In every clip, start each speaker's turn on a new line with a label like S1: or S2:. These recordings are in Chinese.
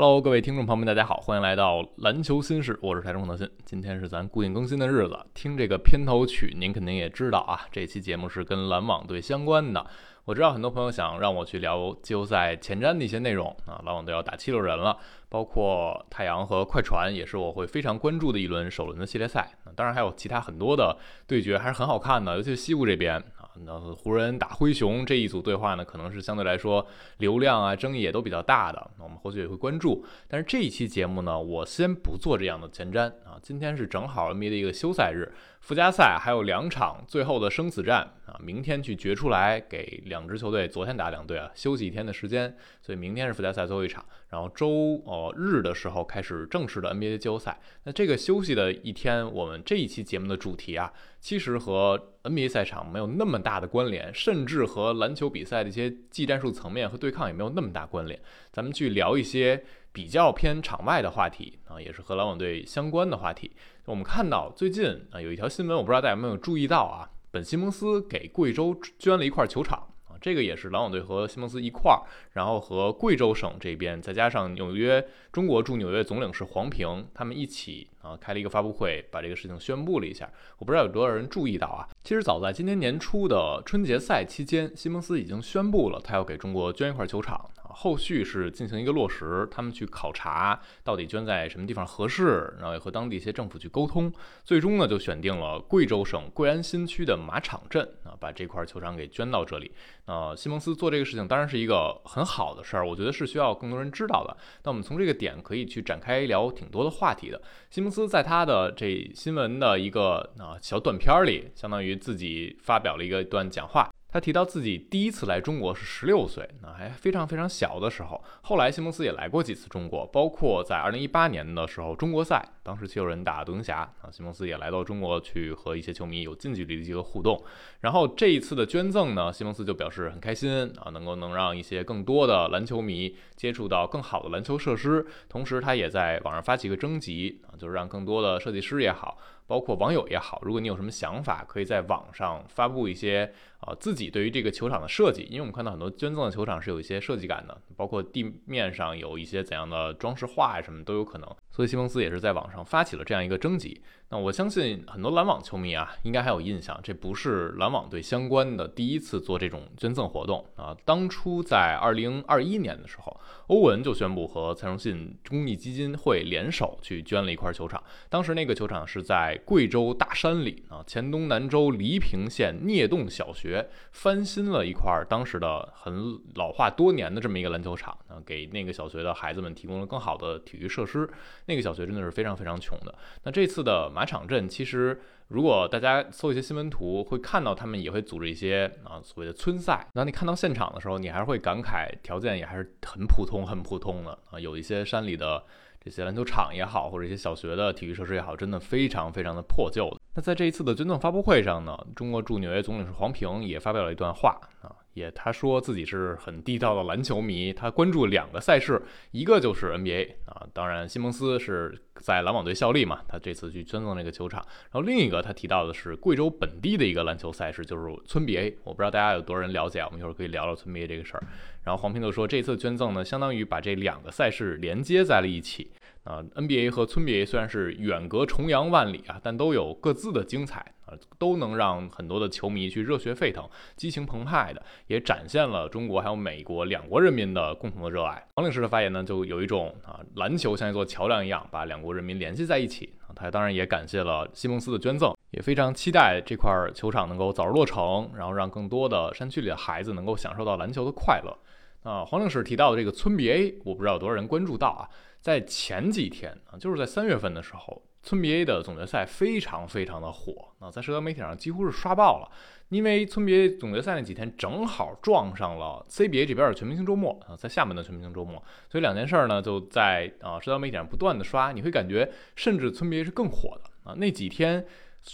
S1: Hello，各位听众朋友们，大家好，欢迎来到篮球新事，我是台中德信。今天是咱固定更新的日子，听这个片头曲，您肯定也知道啊，这期节目是跟篮网队相关的。我知道很多朋友想让我去聊季后赛前瞻的一些内容啊，篮网队要打七六人了，包括太阳和快船也是我会非常关注的一轮首轮的系列赛。当然还有其他很多的对决还是很好看的，尤其是西部这边。那湖人打灰熊这一组对话呢，可能是相对来说流量啊、争议也都比较大的。那我们后续也会关注。但是这一期节目呢，我先不做这样的前瞻啊。今天是正好 NBA 的一个休赛日，附加赛还有两场最后的生死战啊，明天去决出来，给两支球队昨天打两队啊休息一天的时间，所以明天是附加赛最后一场，然后周呃日的时候开始正式的 NBA 季后赛。那这个休息的一天，我们这一期节目的主题啊，其实和 NBA 赛场没有那么大的关联，甚至和篮球比赛的一些技战术层面和对抗也没有那么大关联。咱们去聊一些比较偏场外的话题啊，也是和篮网队相关的话题。我们看到最近啊有一条新闻，我不知道大家有没有注意到啊，本西蒙斯给贵州捐了一块球场啊。这个也是篮网队和西蒙斯一块儿，然后和贵州省这边，再加上纽约中国驻纽约总领事黄平，他们一起啊开了一个发布会，把这个事情宣布了一下。我不知道有多少人注意到啊。其实早在今年年初的春节赛期间，西蒙斯已经宣布了他要给中国捐一块球场。后续是进行一个落实，他们去考察到底捐在什么地方合适，然后也和当地一些政府去沟通，最终呢就选定了贵州省贵安新区的马场镇啊，把这块球场给捐到这里。那西蒙斯做这个事情当然是一个很好的事儿，我觉得是需要更多人知道的。那我们从这个点可以去展开聊挺多的话题的。西蒙斯在他的这新闻的一个啊小短片里，相当于自己发表了一个段讲话。他提到自己第一次来中国是十六岁，那还非常非常小的时候。后来西蒙斯也来过几次中国，包括在二零一八年的时候中国赛，当时七六人打独行侠，啊，西蒙斯也来到中国去和一些球迷有近距离的一个互动。然后这一次的捐赠呢，西蒙斯就表示很开心啊，能够能让一些更多的篮球迷接触到更好的篮球设施。同时，他也在网上发起一个征集啊，就是让更多的设计师也好。包括网友也好，如果你有什么想法，可以在网上发布一些啊自己对于这个球场的设计，因为我们看到很多捐赠的球场是有一些设计感的，包括地面上有一些怎样的装饰画呀什么都有可能。所以西蒙斯也是在网上发起了这样一个征集。那我相信很多篮网球迷啊，应该还有印象，这不是篮网队相关的第一次做这种捐赠活动啊。当初在二零二一年的时候，欧文就宣布和蔡崇信公益基金会联手去捐了一块球场。当时那个球场是在贵州大山里啊，黔东南州黎平县聂洞小学翻新了一块当时的很老化多年的这么一个篮球场啊，给那个小学的孩子们提供了更好的体育设施。那个小学真的是非常非常穷的。那这次的马场镇，其实如果大家搜一些新闻图，会看到他们也会组织一些啊所谓的村赛。那你看到现场的时候，你还是会感慨，条件也还是很普通、很普通的啊。有一些山里的这些篮球场也好，或者一些小学的体育设施也好，真的非常非常的破旧。那在这一次的捐赠发布会上呢，中国驻纽约总领事黄平也发表了一段话啊。也他说自己是很地道的篮球迷，他关注两个赛事，一个就是 NBA 啊，当然西蒙斯是在篮网队效力嘛，他这次去捐赠这个球场，然后另一个他提到的是贵州本地的一个篮球赛事，就是村 BA，我不知道大家有多少人了解，我们一会儿可以聊聊村 BA 这个事儿。然后黄平就说，这次捐赠呢，相当于把这两个赛事连接在了一起。啊，NBA 和村 BA 虽然是远隔重洋万里啊，但都有各自的精彩啊，都能让很多的球迷去热血沸腾、激情澎湃的，也展现了中国还有美国两国人民的共同的热爱。王领事的发言呢，就有一种啊，篮球像一座桥梁一样，把两国人民联系在一起啊。他当然也感谢了西蒙斯的捐赠，也非常期待这块球场能够早日落成，然后让更多的山区里的孩子能够享受到篮球的快乐。啊，黄领事提到的这个村 BA，我不知道有多少人关注到啊。在前几天啊，就是在三月份的时候，村 BA 的总决赛非常非常的火啊，在社交媒体上几乎是刷爆了。因为村 BA 总决赛那几天正好撞上了 CBA 这边的全明星周末啊，在厦门的全明星周末，所以两件事儿呢就在啊社交媒体上不断的刷，你会感觉甚至村 BA 是更火的啊。那几天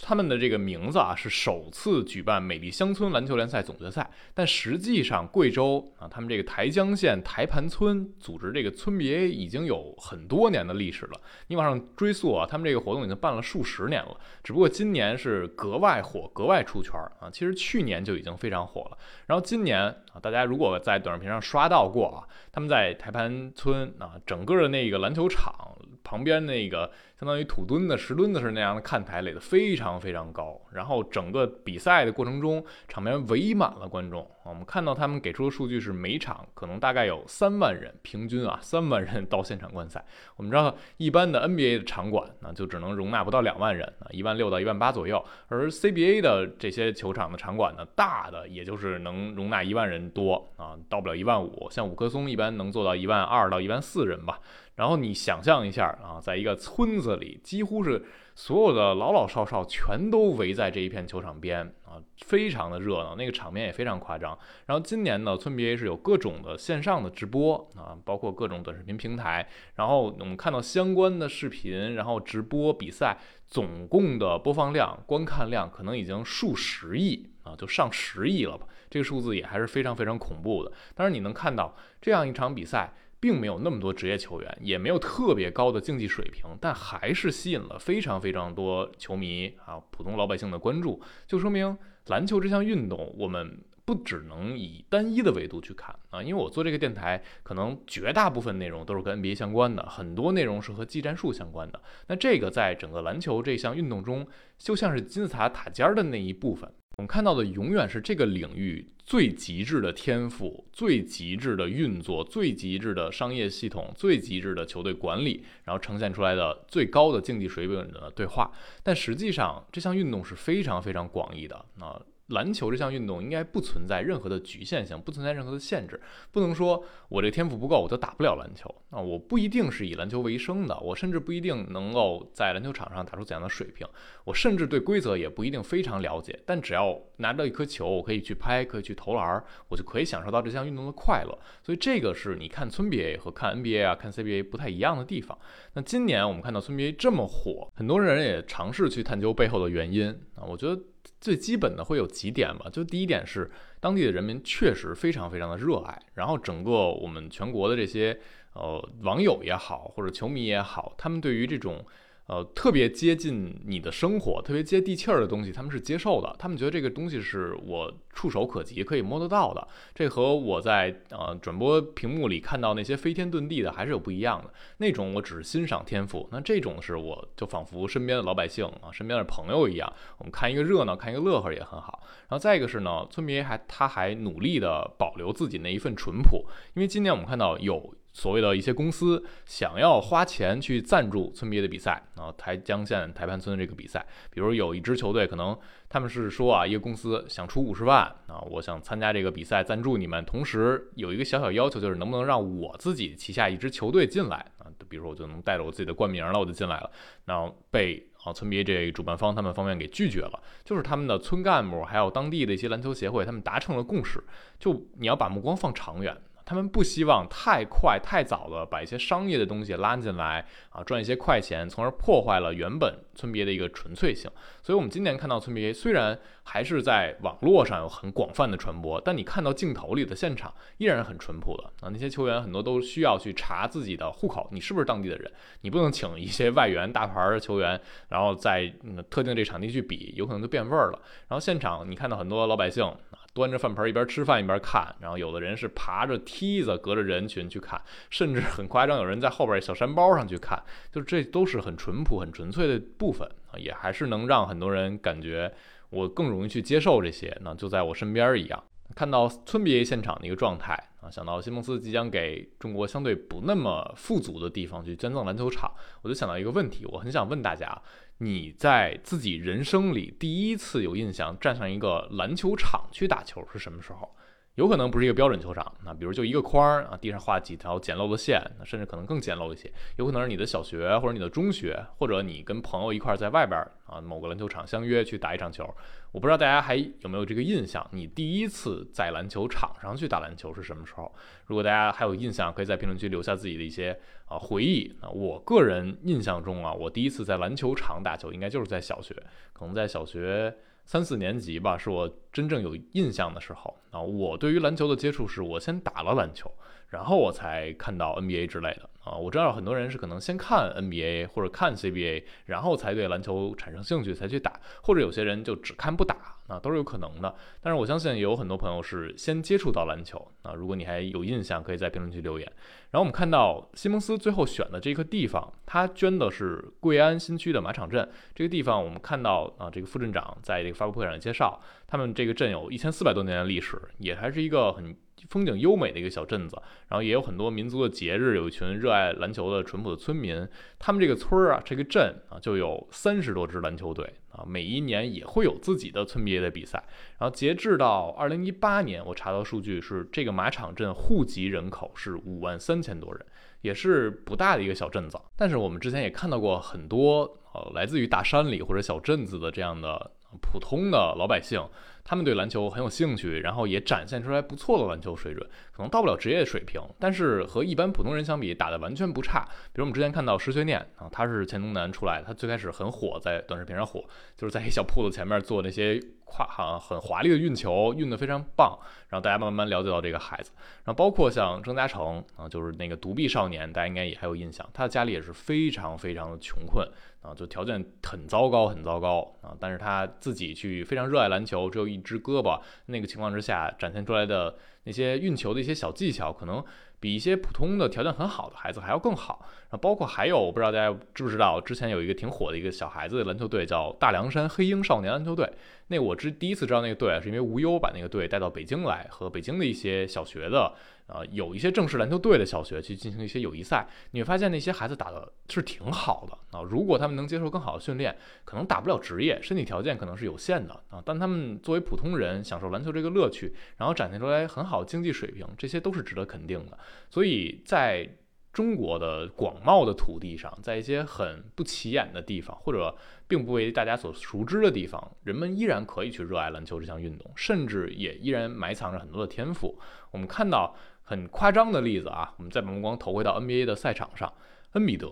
S1: 他们的这个名字啊是首次举办美丽乡村篮球联赛总决赛，但实际上贵州啊，他们这个台江县台盘村组织这个村 BA 已经有很多年的历史了。你往上追溯啊，他们这个活动已经办了数十年了，只不过今年是格外火、格外出圈啊。其实去年就已经非常火了，然后今年啊，大家如果在短视频上刷到过啊，他们在台盘村啊，整个的那个篮球场旁边那个。相当于土墩子、石墩子是那样的看台垒得非常非常高，然后整个比赛的过程中，场面围满了观众。我们看到他们给出的数据是每场可能大概有三万人，平均啊三万人到现场观赛。我们知道一般的 NBA 的场馆呢就只能容纳不到两万人啊，一万六到一万八左右，而 CBA 的这些球场的场馆呢，大的也就是能容纳一万人多啊，到不了一万五。像五棵松一般能做到一万二到一万四人吧。然后你想象一下啊，在一个村子里，几乎是所有的老老少少全都围在这一片球场边啊，非常的热闹，那个场面也非常夸张。然后今年呢，村 BA 是有各种的线上的直播啊，包括各种短视频平台。然后我们看到相关的视频，然后直播比赛，总共的播放量、观看量可能已经数十亿啊，就上十亿了吧？这个数字也还是非常非常恐怖的。当然，你能看到这样一场比赛。并没有那么多职业球员，也没有特别高的竞技水平，但还是吸引了非常非常多球迷啊，普通老百姓的关注，就说明篮球这项运动，我们不只能以单一的维度去看啊。因为我做这个电台，可能绝大部分内容都是跟 NBA 相关的，很多内容是和技战术相关的。那这个在整个篮球这项运动中，就像是金字塔塔尖的那一部分。我们看到的永远是这个领域最极致的天赋、最极致的运作、最极致的商业系统、最极致的球队管理，然后呈现出来的最高的竞技水准的对话。但实际上，这项运动是非常非常广义的啊。篮球这项运动应该不存在任何的局限性，不存在任何的限制，不能说我这天赋不够我就打不了篮球啊！我不一定是以篮球为生的，我甚至不一定能够在篮球场上打出怎样的水平，我甚至对规则也不一定非常了解。但只要拿到一颗球，我可以去拍，可以去投篮，我就可以享受到这项运动的快乐。所以这个是你看村 BA 和看 NBA 啊、看 CBA 不太一样的地方。那今年我们看到村 BA 这么火，很多人也尝试去探究背后的原因啊，我觉得。最基本的会有几点吧，就第一点是当地的人民确实非常非常的热爱，然后整个我们全国的这些呃网友也好，或者球迷也好，他们对于这种。呃，特别接近你的生活，特别接地气儿的东西，他们是接受的。他们觉得这个东西是我触手可及、可以摸得到的。这和我在呃转播屏幕里看到那些飞天遁地的还是有不一样的。那种我只是欣赏天赋，那这种是我就仿佛身边的老百姓啊，身边的朋友一样，我们看一个热闹，看一个乐呵也很好。然后再一个是呢，村民还他还努力的保留自己那一份淳朴，因为今年我们看到有。所谓的一些公司想要花钱去赞助村 BA 的比赛啊，台江县台盘村的这个比赛，比如有一支球队，可能他们是说啊，一个公司想出五十万啊，我想参加这个比赛赞助你们，同时有一个小小要求，就是能不能让我自己旗下一支球队进来啊？比如说我就能带着我自己的冠名了，我就进来了，然后被啊村 BA 这主办方他们方面给拒绝了，就是他们的村干部还有当地的一些篮球协会，他们达成了共识，就你要把目光放长远。他们不希望太快、太早的把一些商业的东西拉进来啊，赚一些快钱，从而破坏了原本村别的一个纯粹性。所以，我们今年看到村别虽然还是在网络上有很广泛的传播，但你看到镜头里的现场依然很淳朴的啊。那些球员很多都需要去查自己的户口，你是不是当地的人？你不能请一些外援大牌的球员，然后在特定这场地去比，有可能就变味儿了。然后现场你看到很多老百姓。端着饭盆一边吃饭一边看，然后有的人是爬着梯子隔着人群去看，甚至很夸张，有人在后边小山包上去看，就是这都是很淳朴、很纯粹的部分啊，也还是能让很多人感觉我更容易去接受这些，那就在我身边一样。看到村 BA 现场的一个状态啊，想到西蒙斯即将给中国相对不那么富足的地方去捐赠篮球场，我就想到一个问题，我很想问大家。你在自己人生里第一次有印象站上一个篮球场去打球是什么时候？有可能不是一个标准球场，那比如就一个框儿啊，地上画几条简陋的线，甚至可能更简陋一些。有可能是你的小学或者你的中学，或者你跟朋友一块在外边啊某个篮球场相约去打一场球。我不知道大家还有没有这个印象，你第一次在篮球场上去打篮球是什么时候？如果大家还有印象，可以在评论区留下自己的一些啊回忆。那我个人印象中啊，我第一次在篮球场打球应该就是在小学，可能在小学。三四年级吧，是我真正有印象的时候啊。我对于篮球的接触是我先打了篮球，然后我才看到 NBA 之类的啊。我知道很多人是可能先看 NBA 或者看 CBA，然后才对篮球产生兴趣才去打，或者有些人就只看不打。啊，都是有可能的，但是我相信有很多朋友是先接触到篮球啊。如果你还有印象，可以在评论区留言。然后我们看到西蒙斯最后选的这个地方，他捐的是贵安新区的马场镇这个地方。我们看到啊，这个副镇长在这个发布会上介绍，他们这个镇有一千四百多年的历史，也还是一个很。风景优美的一个小镇子，然后也有很多民族的节日，有一群热爱篮球的淳朴的村民。他们这个村儿啊，这个镇啊，就有三十多支篮球队啊，每一年也会有自己的村别的比赛。然后截至到二零一八年，我查到数据是这个马场镇户籍人口是五万三千多人，也是不大的一个小镇子。但是我们之前也看到过很多呃来自于大山里或者小镇子的这样的普通的老百姓。他们对篮球很有兴趣，然后也展现出来不错的篮球水准，可能到不了职业水平，但是和一般普通人相比，打得完全不差。比如我们之前看到石学念啊，他是黔东南出来的，他最开始很火，在短视频上火，就是在一小铺子前面做那些跨行很华丽的运球，运得非常棒，然后大家慢慢了解到这个孩子。然后包括像郑嘉诚啊，就是那个独臂少年，大家应该也还有印象，他的家里也是非常非常的穷困。啊，就条件很糟糕，很糟糕啊！但是他自己去非常热爱篮球，只有一一只胳膊，那个情况之下展现出来的那些运球的一些小技巧，可能比一些普通的条件很好的孩子还要更好。啊，包括还有，我不知道大家知不知道，之前有一个挺火的一个小孩子的篮球队，叫大凉山黑鹰少年篮球队。那我之第一次知道那个队，是因为无忧把那个队带到北京来，和北京的一些小学的。啊，有一些正式篮球队的小学去进行一些友谊赛，你会发现那些孩子打的是挺好的啊。如果他们能接受更好的训练，可能打不了职业，身体条件可能是有限的啊。但他们作为普通人，享受篮球这个乐趣，然后展现出来很好的经济水平，这些都是值得肯定的。所以在中国的广袤的土地上，在一些很不起眼的地方，或者并不为大家所熟知的地方，人们依然可以去热爱篮球这项运动，甚至也依然埋藏着很多的天赋。我们看到。很夸张的例子啊，我们再把目光投回到 NBA 的赛场上，恩比德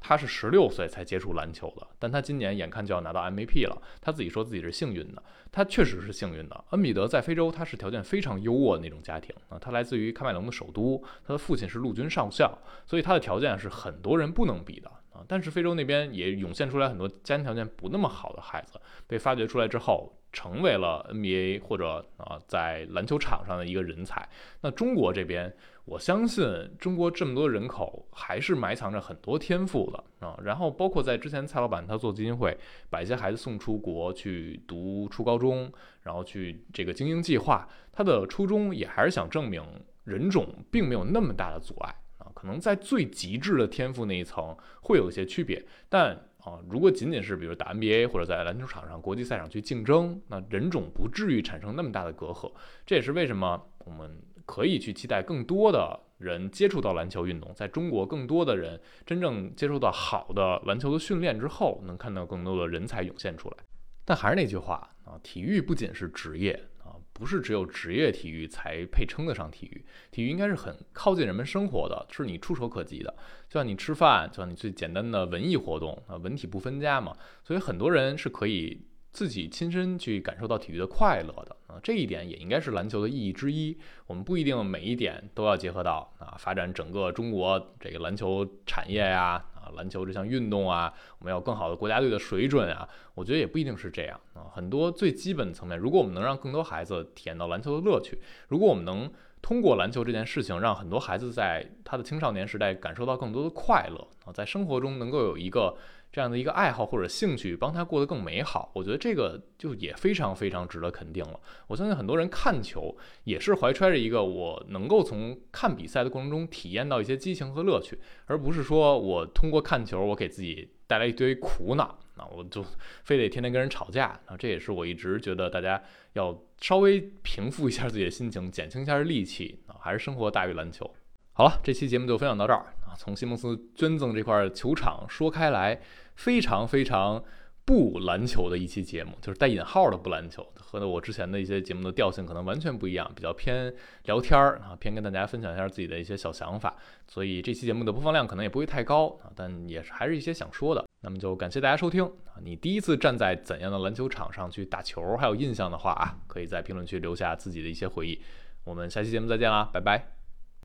S1: 他是十六岁才接触篮球的，但他今年眼看就要拿到 MVP 了，他自己说自己是幸运的，他确实是幸运的。恩比德在非洲，他是条件非常优渥的那种家庭啊，他来自于喀麦隆的首都，他的父亲是陆军上校，所以他的条件是很多人不能比的啊。但是非洲那边也涌现出来很多家庭条件不那么好的孩子，被发掘出来之后。成为了 NBA 或者啊在篮球场上的一个人才。那中国这边，我相信中国这么多人口还是埋藏着很多天赋的啊。然后包括在之前蔡老板他做基金会，把一些孩子送出国去读初高中，然后去这个精英计划，他的初衷也还是想证明人种并没有那么大的阻碍啊。可能在最极致的天赋那一层会有一些区别，但。啊，如果仅仅是比如打 NBA 或者在篮球场上国际赛上去竞争，那人种不至于产生那么大的隔阂。这也是为什么我们可以去期待更多的人接触到篮球运动，在中国更多的人真正接触到好的篮球的训练之后，能看到更多的人才涌现出来。但还是那句话啊，体育不仅是职业。不是只有职业体育才配称得上体育，体育应该是很靠近人们生活的，是你触手可及的。就像你吃饭，就像你最简单的文艺活动啊，文体不分家嘛。所以很多人是可以自己亲身去感受到体育的快乐的啊，这一点也应该是篮球的意义之一。我们不一定每一点都要结合到啊，发展整个中国这个篮球产业呀。啊篮球这项运动啊，我们要更好的国家队的水准啊，我觉得也不一定是这样啊。很多最基本层面，如果我们能让更多孩子体验到篮球的乐趣，如果我们能通过篮球这件事情，让很多孩子在他的青少年时代感受到更多的快乐啊，在生活中能够有一个。这样的一个爱好或者兴趣，帮他过得更美好，我觉得这个就也非常非常值得肯定了。我相信很多人看球也是怀揣着一个我能够从看比赛的过程中体验到一些激情和乐趣，而不是说我通过看球我给自己带来一堆苦恼。啊，我就非得天天跟人吵架啊，这也是我一直觉得大家要稍微平复一下自己的心情，减轻一下戾气啊，还是生活大于篮球。好了，这期节目就分享到这儿啊，从西蒙斯捐赠这块球场说开来，非常非常。不篮球的一期节目，就是带引号的不篮球，和我之前的一些节目的调性可能完全不一样，比较偏聊天儿啊，偏跟大家分享一下自己的一些小想法，所以这期节目的播放量可能也不会太高啊，但也是还是一些想说的。那么就感谢大家收听！你第一次站在怎样的篮球场上去打球，还有印象的话啊，可以在评论区留下自己的一些回忆。我们下期节目再见啦，拜拜。